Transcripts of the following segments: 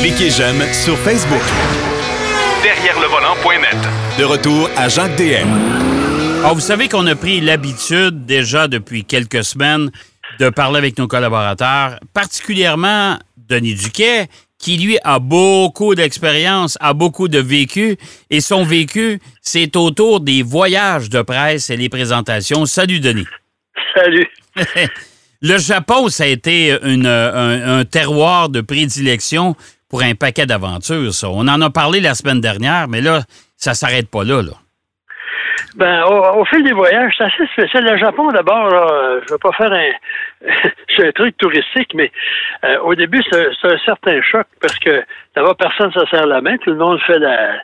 Cliquez j'aime sur Facebook. Derrière le volant.net. De retour à Jacques DM. Alors, vous savez qu'on a pris l'habitude déjà depuis quelques semaines de parler avec nos collaborateurs, particulièrement Denis Duquet, qui lui a beaucoup d'expérience, a beaucoup de vécu, et son vécu, c'est autour des voyages de presse et les présentations. Salut Denis. Salut. Le Japon, ça a été une, un, terroir de prédilection pour un paquet d'aventures, ça. On en a parlé la semaine dernière, mais là, ça s'arrête pas là, là. Ben, au, fil des voyages, c'est assez spécial. Le Japon, d'abord, je ne vais pas faire un, un truc touristique, mais euh, au début, c'est un certain choc parce que d'abord, personne ne se serre la main, tout le monde fait la,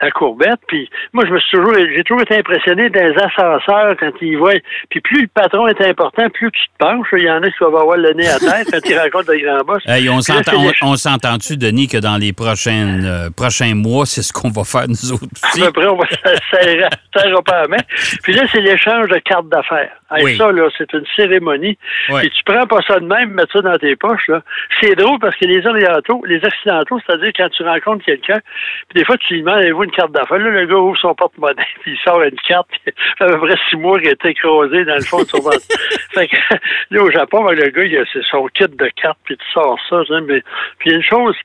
la courbette. Puis moi, je me suis toujours, j'ai toujours été impressionné des ascenseurs quand ils voient. Puis plus le patron est important, plus tu te penches. Il y en a qui doivent avoir le nez à tête quand ils rencontrent le grand boss. Hey, on s'entend-tu, Denis, que dans les prochaines, euh, prochains mois, c'est ce qu'on va faire nous autres aussi? À peu près, on va serrer pas la main. Puis là, c'est l'échange de cartes d'affaires. Oui. Ça, là, c'est une cérémonie. Et tu prends pas ça de même, mets ça dans tes poches, là. C'est drôle parce que les orientaux, les accidentaux, c'est-à-dire quand tu rencontres quelqu'un, puis des fois, tu lui demandes, avez-vous une carte d'affaires? Là, le gars ouvre son porte-monnaie, puis il sort une carte, puis à peu près six mois, il était écrasé dans le fond de son ventre. fait que, là, au Japon, ben, le gars, il a son kit de cartes, puis tu sors ça, mais, puis il y a une chose,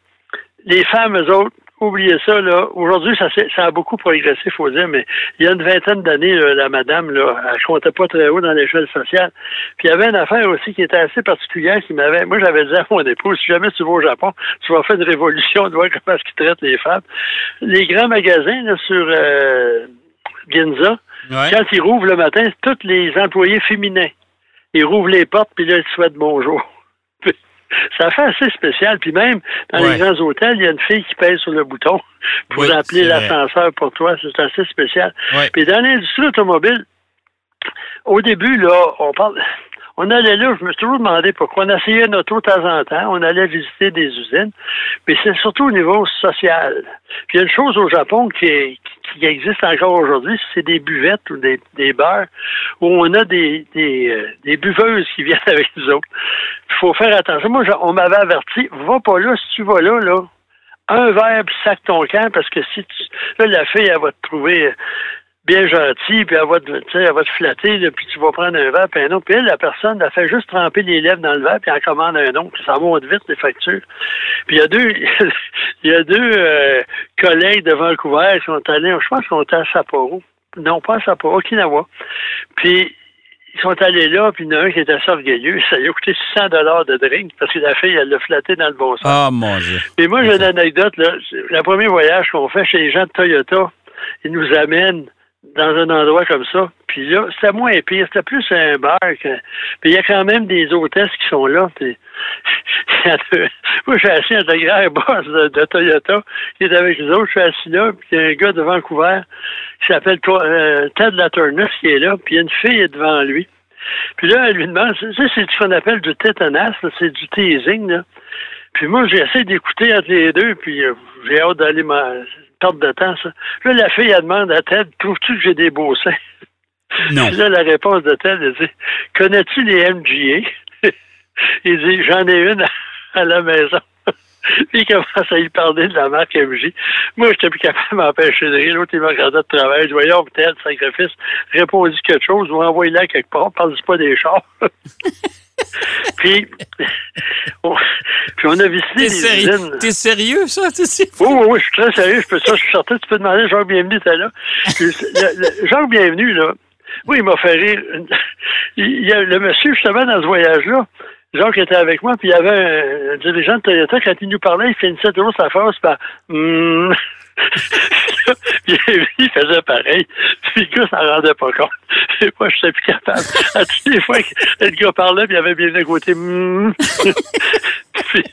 les femmes, eux autres, oubliez ça, là. Aujourd'hui, ça, ça a beaucoup progressé, il faut dire, mais il y a une vingtaine d'années, la madame, là, elle comptait pas très haut dans l'échelle sociale. Puis il y avait une affaire aussi qui était assez particulière qui m'avait. Moi, j'avais dit à mon épouse, si jamais tu vas au Japon, tu vas faire une révolution de voir comment est-ce qu'ils traitent les femmes. Les grands magasins là, sur euh, Ginza, quand ils rouvrent le matin, tous les employés féminins. Ils rouvrent les portes, puis là, ils souhaitent bonjour. Ça fait assez spécial. Puis même dans les grands hôtels, il y a une fille qui pèse sur le bouton pour appeler l'ascenseur pour toi. C'est assez spécial. Puis dans l'industrie automobile, au début, là, on parle. On allait là, je me suis toujours demandé pourquoi. On essayait notre auto de temps en temps, on allait visiter des usines, mais c'est surtout au niveau social. Puis il y a une chose au Japon qui, est, qui existe encore aujourd'hui, c'est des buvettes ou des, des où on a des, des, euh, des buveuses qui viennent avec nous autres. Il faut faire attention. Moi, on m'avait averti, va pas là, si tu vas là, là, un verre puis sac ton camp, parce que si tu. Là, la fille, elle va te trouver bien gentil, puis elle va te, va te flatter, puis tu vas prendre un verre, puis un autre. Puis la personne, elle fait juste tremper les lèvres dans le verre, puis elle commande un autre, puis ça monte vite, les factures. Puis il y a deux, il y a deux euh, collègues de Vancouver sont allés, je pense qu'on était à Sapporo. Non, pas à Sapporo, Okinawa. Puis ils sont allés là, puis il y en a un qui était assez orgueilleux. Ça lui a coûté 600 dollars de drink parce que la fille, elle l'a flatté dans le bon sens. Ah, mon Dieu. Mais moi, j'ai une anecdote. Là. Le premier voyage qu'on fait chez les gens de Toyota, ils nous amènent dans un endroit comme ça. Puis là, c'était moins pire. C'était plus un bar. Que... Puis il y a quand même des hôtesses qui sont là. Puis... Moi, je suis assis à le grand boss de, Toyota qui est avec nous autres. Je suis assis là. Puis il y a un gars de Vancouver qui s'appelle euh, Ted Laturnus qui est là. Puis il y a une fille devant lui. Puis là, elle lui demande, ça, c'est ce qu'on appelle du tétanas, c'est du teasing. Là. Puis moi, j'essaie d'écouter entre les deux, puis euh, j'ai hâte d'aller perte de temps, ça. Là, la fille, elle demande à Ted, trouves-tu que j'ai des beaux seins? Non. là, la réponse de Ted, elle dit, connais-tu les MGA? il dit, j'en ai une à la maison. Puis il commence à y parler de la marque MJ. Moi, je n'étais plus capable de m'empêcher de rire. L'autre, il m'a regardé de travail. Je dis, voyons, peut-être, sacrifice, réponds quelque chose, ou envoie-la quelque part, parle pas des chars. puis, on, puis on a visité. T'es sérieux, ça? Oui, oui, oui, je suis très sérieux. Je peux ça, je suis sorti. Tu peux demander Jacques Bienvenu, t'es là. Jacques Bienvenu, là, oui, il m'a fait rire. Il y a le monsieur, justement, dans ce voyage-là, Jacques était avec moi, puis il y avait un, dirigeant de Toyota, quand il nous parlait, il finissait toujours sa phrase par mm. puis il faisait pareil. Puis le gars s'en rendait pas compte. Et moi, je n'étais plus capable. À toutes les fois que le gars parlait, puis il avait bien d'un côté mm. puis,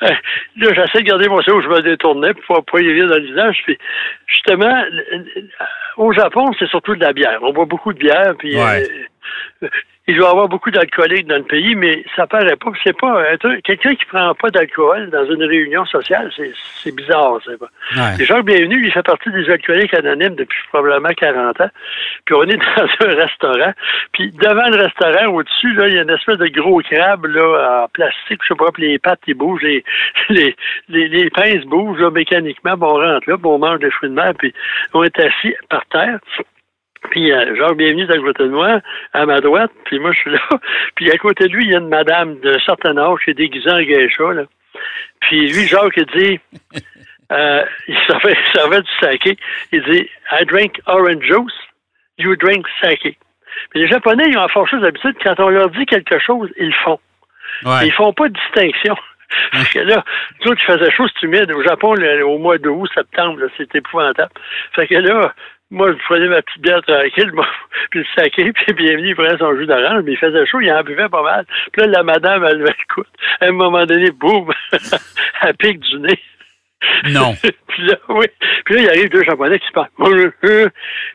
Là, j'essaie de garder mon cerveau, je me détournais pour pas y rire dans le visage. Puis, justement, au Japon, c'est surtout de la bière. On boit beaucoup de bière, puis ouais. il doit y avoir beaucoup d'alcooliques dans le pays, mais ça paraît pas. C'est pas quelqu'un qui prend pas d'alcool dans une réunion sociale, c'est bizarre. C'est pas. Ouais. Jacques Bienvenu, il fait partie des alcooliques anonymes depuis probablement 40 ans. Puis on est dans un restaurant. Puis devant le restaurant, au-dessus, là, il y a une espèce de gros crabe là, en plastique, je sais pas, puis les pattes, ils bougent, les, les, les, pinces bougent là, mécaniquement. Bon, on rentre là, puis on mange des fruits de mer, puis on est assis par terre. Puis euh, Jacques Bienvenu est à côté de moi, à ma droite, puis moi je suis là. Puis à côté de lui, il y a une madame d'un certain âge qui est déguisée en geisha. Là. Puis lui, Jacques, il dit, euh, il servait, il servait du saké. Il dit, I drink orange juice, you drink saké. Puis les Japonais, ils ont la chose d'habitude, quand on leur dit quelque chose, ils le font. Ouais. Ils font pas de distinction. Parce que là, tout faisait chaud, c'est humide. Au Japon, au mois d'août, septembre, c'est épouvantable. Fait que là, moi, je prenais ma petite bière tranquille, puis le saké, puis bienvenue, il prenait son jus d'orange, mais il faisait chaud, il en buvait pas mal. Puis là, la madame, elle le écoute. À un moment donné, boum, elle pique du nez. Non. puis là, oui. Puis là, il arrive deux Japonais qui se parlent.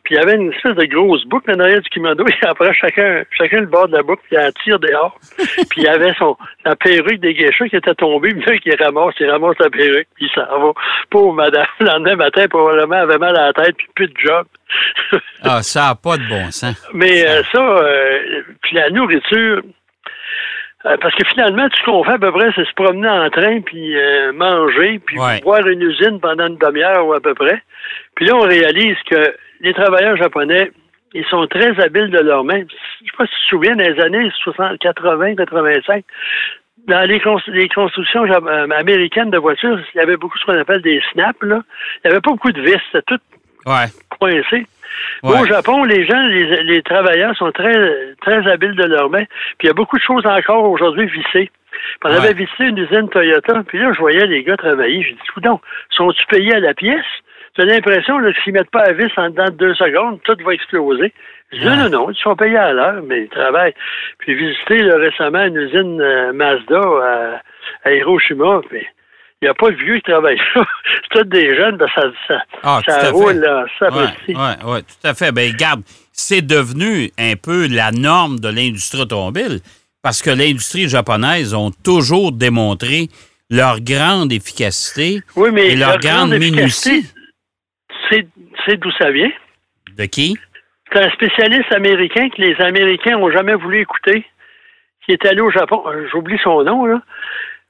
Puis il y avait une espèce de grosse boucle en arrière du kimono. Et après, chacun, chacun le bord de la boucle, puis il tire dehors. puis il y avait son, la perruque des geishas qui était tombée. Puis là, il ramasse, il ramasse la perruque. Puis il s'en va. Pauvre madame. Le lendemain matin, probablement, elle avait mal à la tête, puis plus de job. ah, ça n'a pas de bon sens. Mais euh, ça, euh, puis la nourriture, euh, parce que finalement, tout ce qu'on fait à peu près, c'est se promener en train, puis euh, manger, puis voir une usine pendant une demi-heure ou à peu près. Puis là, on réalise que les travailleurs japonais, ils sont très habiles de leur main. Je sais pas si tu te souviens, dans les années 60, 80, 85, dans les, constructions euh, américaines de voitures, il y avait beaucoup ce qu'on appelle des snaps. Là. Il n'y avait pas beaucoup de vis, c'était tout coincé. Au Japon, les gens, les, travailleurs sont très, très habiles de leur main. Puis il y a beaucoup de choses encore aujourd'hui vissées. on avait vissé une usine Toyota, puis là, je voyais les gars travailler. Je dis, donc, sont-ils payés à la pièce? J'ai l'impression qu'ils ne mettent pas à vis en dedans de deux secondes, tout va exploser. Je dis, non, non, non, ils sont payés à l'heure, mais ils travaillent. Puis visité récemment une usine euh, Mazda à, à Hiroshima, puis il n'y a pas de vieux qui travaillent là. c'est tous des jeunes, ben ça, ça, ah, ça roule, là, ça Oui, ouais, ouais, tout à fait. Ben, regarde, c'est devenu un peu la norme de l'industrie automobile parce que l'industrie japonaise ont toujours démontré leur grande efficacité et leur, grande, minutie. C'est d'où ça vient? De qui? C'est un spécialiste américain que les Américains n'ont jamais voulu écouter, qui est allé au Japon. Euh, j'oublie son nom, là.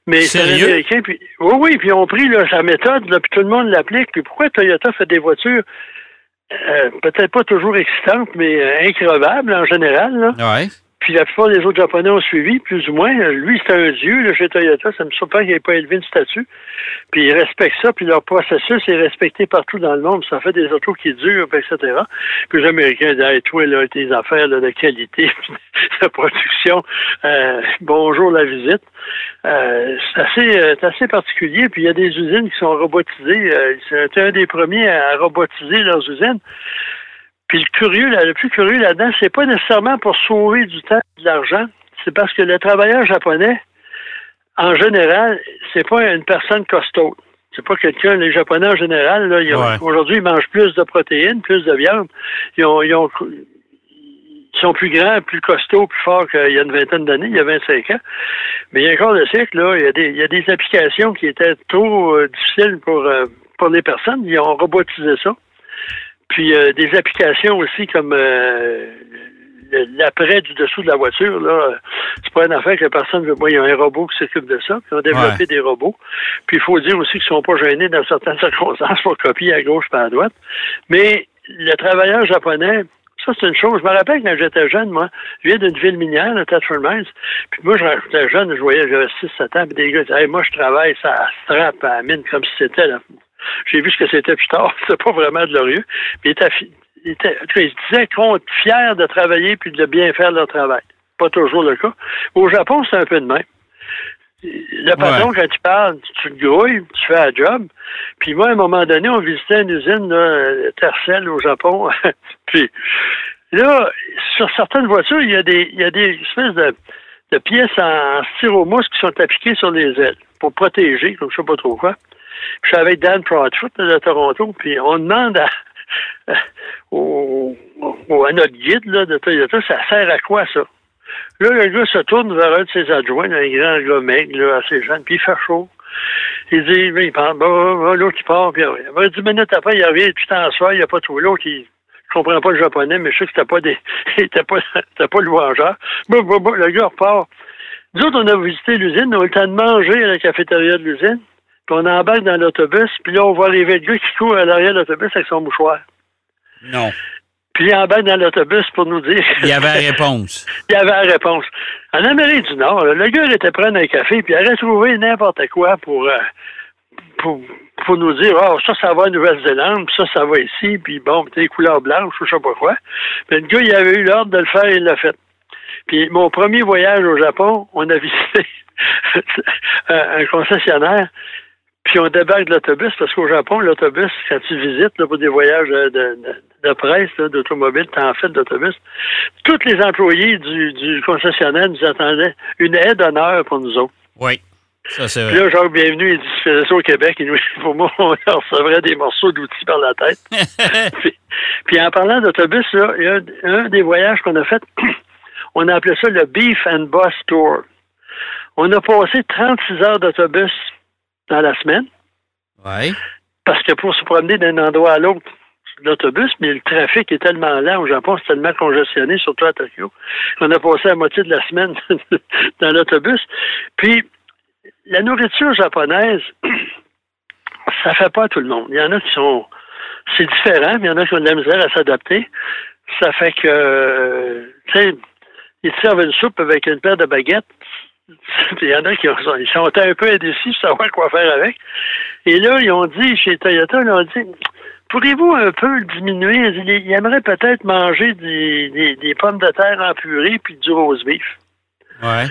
Mais c'est américain. Puis, oui, oui, puis ils ont pris sa méthode, puis tout le monde l'applique. Puis pourquoi Toyota fait des voitures euh, peut-être pas toujours excitantes, mais euh, increvables en général? Là? Ouais. Puis la plupart des autres Japonais ont suivi, plus ou moins. Lui, c'est un dieu là, chez Toyota. Ça me surprend qu'il n'ait pas élevé une statue. Puis ils respectent ça, puis leur processus est respecté partout dans le monde. Ça fait des autos qui durent, etc. Puis les Américains disent hey, toi, là, tes affaires là, de qualité, de production, euh, bonjour la visite. Euh, c'est assez, euh, assez particulier. Puis il y a des usines qui sont robotisées. c'est un des premiers à robotiser leurs usines. Puis le curieux, le plus curieux là-dedans, c'est pas nécessairement pour sauver du temps et de l'argent, c'est parce que le travailleur japonais, en général, c'est pas une personne costaud. C'est pas quelqu'un, les Japonais en général, là, aujourd'hui, ils mangent plus de protéines, plus de viande. Ils, ont, ils, sont plus grands, plus costauds, plus forts qu'il y a une vingtaine d'années, il y a 25 ans. Mais il y a encore des siècles, là, il y a des, il y a des applications qui étaient trop euh, difficiles pour, euh, pour les personnes. Ils ont robotisé ça. Puis euh, des applications aussi comme euh, l'après du dessous de la voiture, là, c'est pas une affaire que personne veut. Moi, il y a un robot qui s'occupe de ça. Puis on a développé des robots. Puis il faut dire aussi qu'ils sont pas gênés dans certaines circonstances pour copier à gauche pas à droite. Mais le travailleur japonais, ça, c'est une chose. Je me rappelle quand j'étais jeune, moi, je viens d'une ville minière, le Tatford Mines. Puis moi, j'étais jeune, je voyais, j'avais 6-7 ans, puis des gars disaient, moi, je travaille ça strap à la mine comme si c'était là. J'ai vu ce que c'était plus tard. C'est pas vraiment glorieux. Mais il, était, il, disait qu'on est fiers de travailler puis de bien faire leur travail. Pas toujours le cas. Au Japon, c'est un peu de même. Le patron, quand tu parles, tu te grouilles, tu fais un job. Puis moi, à un moment donné, on visitait une usine là, Tercel au Japon. puis là, sur certaines voitures, il y a des, il y a des espèces de, de pièces en styromousse qui sont appliquées sur les ailes pour protéger, comme je sais pas trop quoi. Je suis avec Dan Proudfoot de Toronto, puis on demande à, au, à notre guide là, de Toyota, ça sert à quoi ça? Là, le gars se tourne vers un de ses adjoints, un grand gars maigre, là, assez jeune, puis il fait chaud. Il dit, il parle, bah, l'autre qui part, puis il dix minutes après, il revient tout en soir, il n'y a pas tout. L'autre, il ne comprend pas le japonais, mais je sais que c'était pas des. c'était pas, c'était pas louangeur. Bah, bah, bah, le gars repart. Nous autres, on a visité l'usine, on a eu le temps de manger à la cafétéria de l'usine, puis on embarque dans l'autobus, puis là, on voit arriver le gars qui court à l'arrière de l'autobus avec son mouchoir. Non. Puis il embarque dans l'autobus pour nous dire. Il y avait la réponse. il y avait la réponse. En Amérique du Nord, le gars il était prendre un café, puis il aurait trouvé n'importe quoi pour, euh, pour, pour, nous dire oh, ça, ça va en Nouvelle-Zélande, puis ça, ça va ici, puis bon, des couleurs blanches, je sais pas quoi. Mais le gars, il avait eu l'ordre de le faire, il l'a fait. Puis mon premier voyage au Japon, on a visité un concessionnaire. Puis on débarque de l'autobus, parce qu'au Japon, l'autobus, quand tu visites là, pour des voyages de, de, de presse, d'automobile, tu en fait d'autobus, tous les employés du, du, concessionnaire nous attendaient une aide d'honneur pour nous autres. Oui. Ça, c'est vrai. Puis là, Jacques Bienvenu, il dit, je faisais ça au Québec, et nous, pour moi, on recevrait des morceaux d'outils par la tête. puis, en parlant d'autobus, là, il y a un des voyages qu'on a fait, on a appelé ça le Beef and Bus Tour. On a passé 36 heures d'autobus dans la semaine. Oui. Parce que pour se promener d'un endroit à l'autre, l'autobus, mais le trafic est tellement lent au Japon, c'est tellement congestionné, surtout à Tokyo, qu'on a passé la moitié de la semaine dans l'autobus. Puis, la nourriture japonaise, ça fait pas à tout le monde. Il y en a qui sont. C'est différent, mais il y en a qui ont de la misère à s'adapter. Ça fait que, tu sais, ils servent une soupe avec une paire de baguettes. Il y en a qui ils sont un peu indécis pour savoir quoi faire avec. Et là, ils ont dit, chez Toyota, ils ont dit, pourriez-vous un peu diminuer? Ils aimeraient peut-être manger des, des, pommes de terre en purée puis du rose beef. Ouais.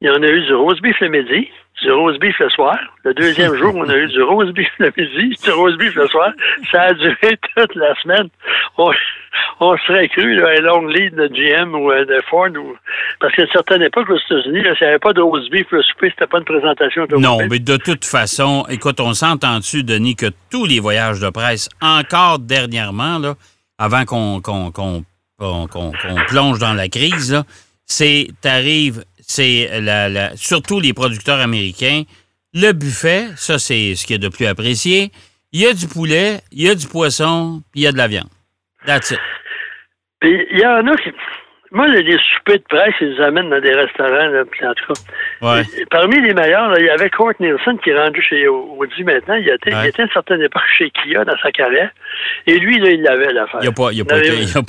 Il y en a eu du rose beef le midi du rose beef le soir. Le deuxième jour, on a eu du rose beef le midi, du beef le soir. Ça a duré toute la semaine. On, serait cru là, un long lead de GM ou euh, de Ford. Ou... Parce qu'à une certaine époque, aux États-Unis, s'il n'y avait pas de rose beef le souper, c'était pas une présentation de Non, mais de toute façon, écoute, on s'entend dessus, Denis, que tous les voyages de presse, encore dernièrement, là, avant qu'on plonge dans la crise, c'est t'arrives c'est la, surtout les producteurs américains. Le buffet, ça, c'est ce qui est de plus apprécié. Il y a du poulet, il y a du poisson, il y a de la viande. That's it. Il y en a qui, moi, les soupers de presse, ils nous amènent dans des restaurants, là, en tout cas. Parmi les meilleurs, il y avait Court Nielsen qui est rendu chez Audi maintenant. Il, était, il était à une certaine époque chez Kia dans sa carrière. Et lui, là, il l'avait l'affaire. Il n'a pas,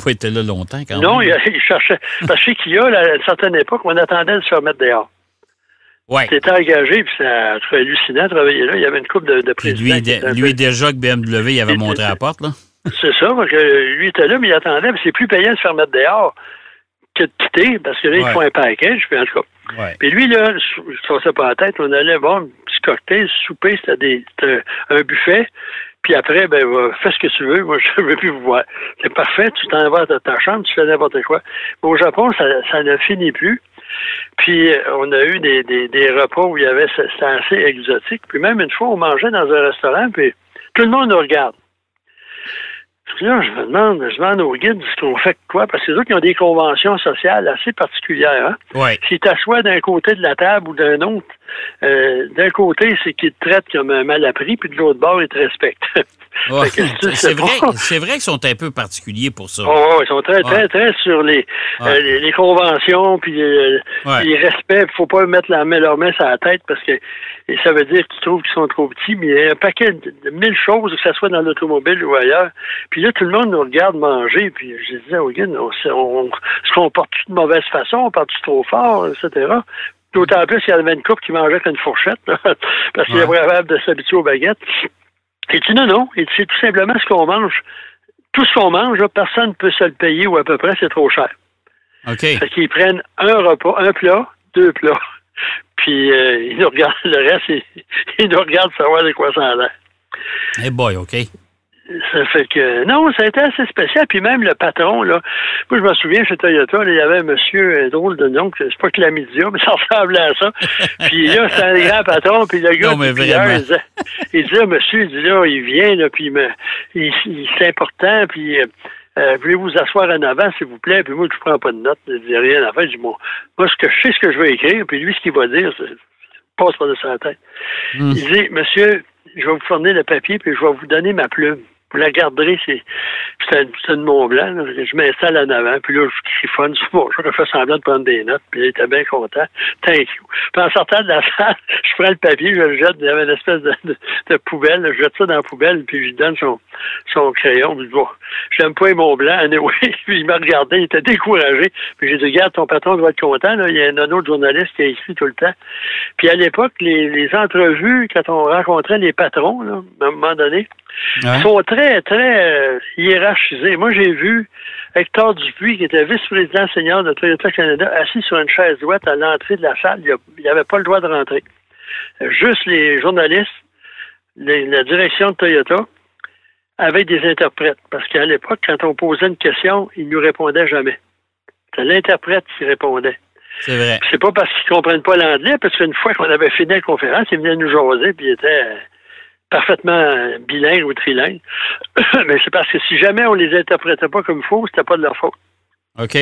pas, été là longtemps quand même. Non, il, cherchait. Parce que chez Kia, à une certaine époque, on attendait de se faire mettre dehors. Ouais. C'était engagé, puis c'est hallucinant de travailler là. Il y avait une coupe de, de présidents. Lui, lui déjà que BMW il avait montré à la porte, là. C'est ça, parce que lui était là, mais il attendait, mais c'est plus payant de se faire mettre dehors de quitter, parce que là, il faut un package, puis en tout cas. Puis lui, là, je ne pas la tête, on allait voir un petit cocktail, souper, c'était un buffet. Puis après, ben, fais ce que tu veux. Moi, je ne veux plus vous voir. C'est parfait. Tu t'en vas dans ta chambre, tu fais n'importe quoi. Mais au Japon, ça, ça ne finit plus. Puis on a eu des, des, des repas où il y avait, c'était assez exotique. Puis même une fois, on mangeait dans un restaurant, puis tout le monde nous regarde. Là, je me demande, je demande aux guides ce qu'on fait quoi, parce que les autres, qui ont des conventions sociales assez particulières. Hein? Ouais. Si tu t'assois d'un côté de la table ou d'un autre, euh, d'un côté, c'est qu'ils te traitent comme un mal appris, puis de l'autre bord, ils te respectent. c'est vrai, c'est vrai qu'ils sont un peu particuliers pour ça. Oh, ils sont très, très, très sur les, euh, les, conventions, puis euh, les respects. Il faut pas mettre la main, leur main sur la tête parce que ça veut dire qu'ils trouvent qu'ils sont trop petits, mais il y a un paquet de, mille choses, que ce soit dans l'automobile ou ailleurs. Puis là, tout le monde nous regarde manger, puis je disais, oh, on, on, se comporte de mauvaise façon, on parle trop fort, etc. D'autant plus qu'il y avait une coupe qui mangeait qu'une fourchette, parce qu'il est capable de s'habituer aux baguettes. Et tu non, non. Et c'est tout simplement ce qu'on mange. Tout ce qu'on mange, personne ne peut se le payer ou à peu près, c'est trop cher. OK. Fait qu'ils prennent un repas, un plat, deux plats. Puis euh, ils nous regardent le reste, ils, ils nous regardent savoir de quoi ça a l'air. Hey boy, OK. Ça fait que non, ça a été assez spécial. Puis même le patron, là, moi je me souviens chez Toyota, il y avait un monsieur un drôle de nom, c'est pas que la média, mais ça ressemblait à ça. puis là, c'est un grand patron, puis le gars, il, disait, il disait, monsieur, il dit là, il vient, là, puis il, il, c'est important, puis euh, euh, voulez-vous asseoir en avant, s'il vous plaît? Puis moi, je prends pas de notes, je dis rien à faire. Je dis, moi, ce que je sais, ce que je vais écrire, puis lui, ce qu'il va dire, ça passe pas de sa tête. Hmm. Il dit, monsieur, je vais vous fournir le papier, puis je vais vous donner ma plume. Vous la garderez, c'est c'est de Mont Blanc. Je m'installe en avant, puis là, je chiffonne mon je fais semblant de prendre des notes, puis il était bien content. Thank you. Puis en sortant de la salle, je prends le papier, je le jette, il y avait une espèce de, de, poubelle, je jette ça dans la poubelle, puis je lui donne son, son crayon, puis bon, j'aime pas Mont Blanc, anyway. puis il m'a regardé, il était découragé. Puis j'ai dit, regarde, ton patron doit être content, là. il y a un autre journaliste qui a écrit tout le temps. Puis à l'époque, les, les entrevues, quand on rencontrait les patrons, là, à un moment donné, ils sont très, très euh, hiérarchisés. Moi, j'ai vu Hector Dupuis, qui était vice-président senior de Toyota Canada, assis sur une chaise droite à l'entrée de la salle. Il n'avait pas le droit de rentrer. Juste les journalistes, la direction de Toyota, avec des interprètes. Parce qu'à l'époque, quand on posait une question, ils ne nous répondaient jamais. C'était l'interprète qui répondait. C'est vrai. C'est pas parce qu'ils ne comprennent pas l'anglais, parce qu'une fois qu'on avait fini la conférence, ils venaient nous jaser, puis ils étaient parfaitement bilingue ou trilingue. Mais c'est parce que si jamais on les interprétait pas comme il faut, c'était pas de leur faute. OK.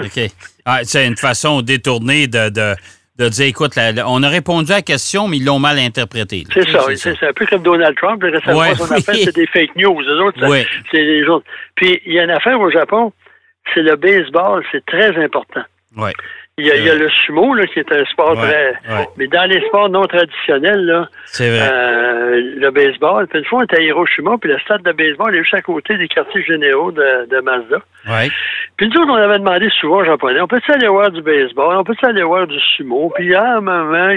OK. Ah, c'est une façon détournée de, de, dire, écoute, on a répondu à la question, mais ils l'ont mal interprété. C'est ça, c'est un peu comme Donald Trump. Récemment, ouais, son affaire, c'est des fake news. Les autres, c'est les autres. Puis, il y a une affaire au Japon, c'est le baseball, c'est très important. Oui. Il y, a, le sumo, là, qui est un sport très. Mais dans les sports non traditionnels, là, euh, le baseball. Puis une fois, on était à Hiroshima, puis le stade de baseball est juste à côté des quartiers généraux de, de Mazda. Ouais. Puis nous autres, on avait demandé souvent aux Japonais, on peut-tu aller voir du baseball, on peut-tu aller voir du sumo? Puis à un moment,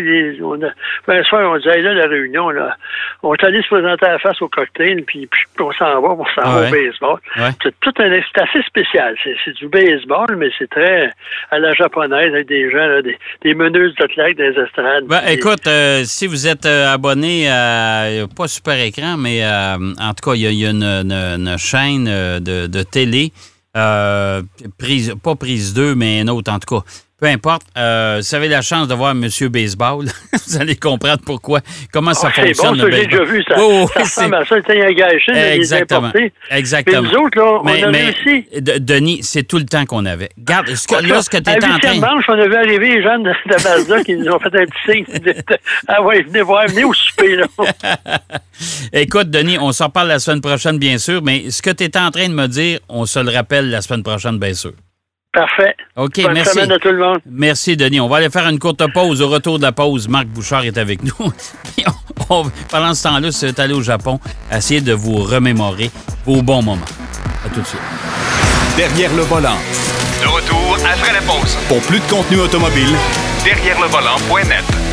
on a, ben, soir, on disait, là, la réunion, là, on est allé se présenter à la face au cocktail, puis, puis on s'en va, on s'en va au baseball. C'est tout un, c'est assez spécial. C'est du baseball, mais c'est très à la japonaise avec des gens, des, meneuses de des estrades. Ben, écoute, euh, si vous êtes euh, abonné à, pas Super Écran, mais euh, en tout cas, il y, a, une, chaîne de, télé, prise, pas prise 2, mais une autre en tout cas, peu importe, euh, si vous avez la chance de voir Monsieur Baseball, vous allez comprendre pourquoi, comment ça ah, fonctionne. C'est bon, j'ai déjà vu ça. Oh, ça ressemble à ça, il un gâchis, Exactement. Exactement. nous autres, là, on mais, a réussi. Denis, c'est tout le temps qu'on avait. Garde, ce que, là, ce que tu es en train... manche, on a vu arriver les jeunes de, de Mazda qui nous ont fait un petit signe. De, ah ouais, venez voir, venez au souper, là. Écoute, Denis, on s'en parle la semaine prochaine, bien sûr, mais ce que tu es en train de me dire, on se le rappelle la semaine prochaine, bien sûr. Parfait. OK, merci. à tout le monde. Merci, Denis. On va aller faire une courte pause. Au retour de la pause, Marc Bouchard est avec nous. pendant ce temps-là, c'est allé au Japon, essayer de vous remémorer vos bons moments. À tout de suite. Derrière le volant. De retour après la pause. Pour plus de contenu automobile, derrière le volant.net.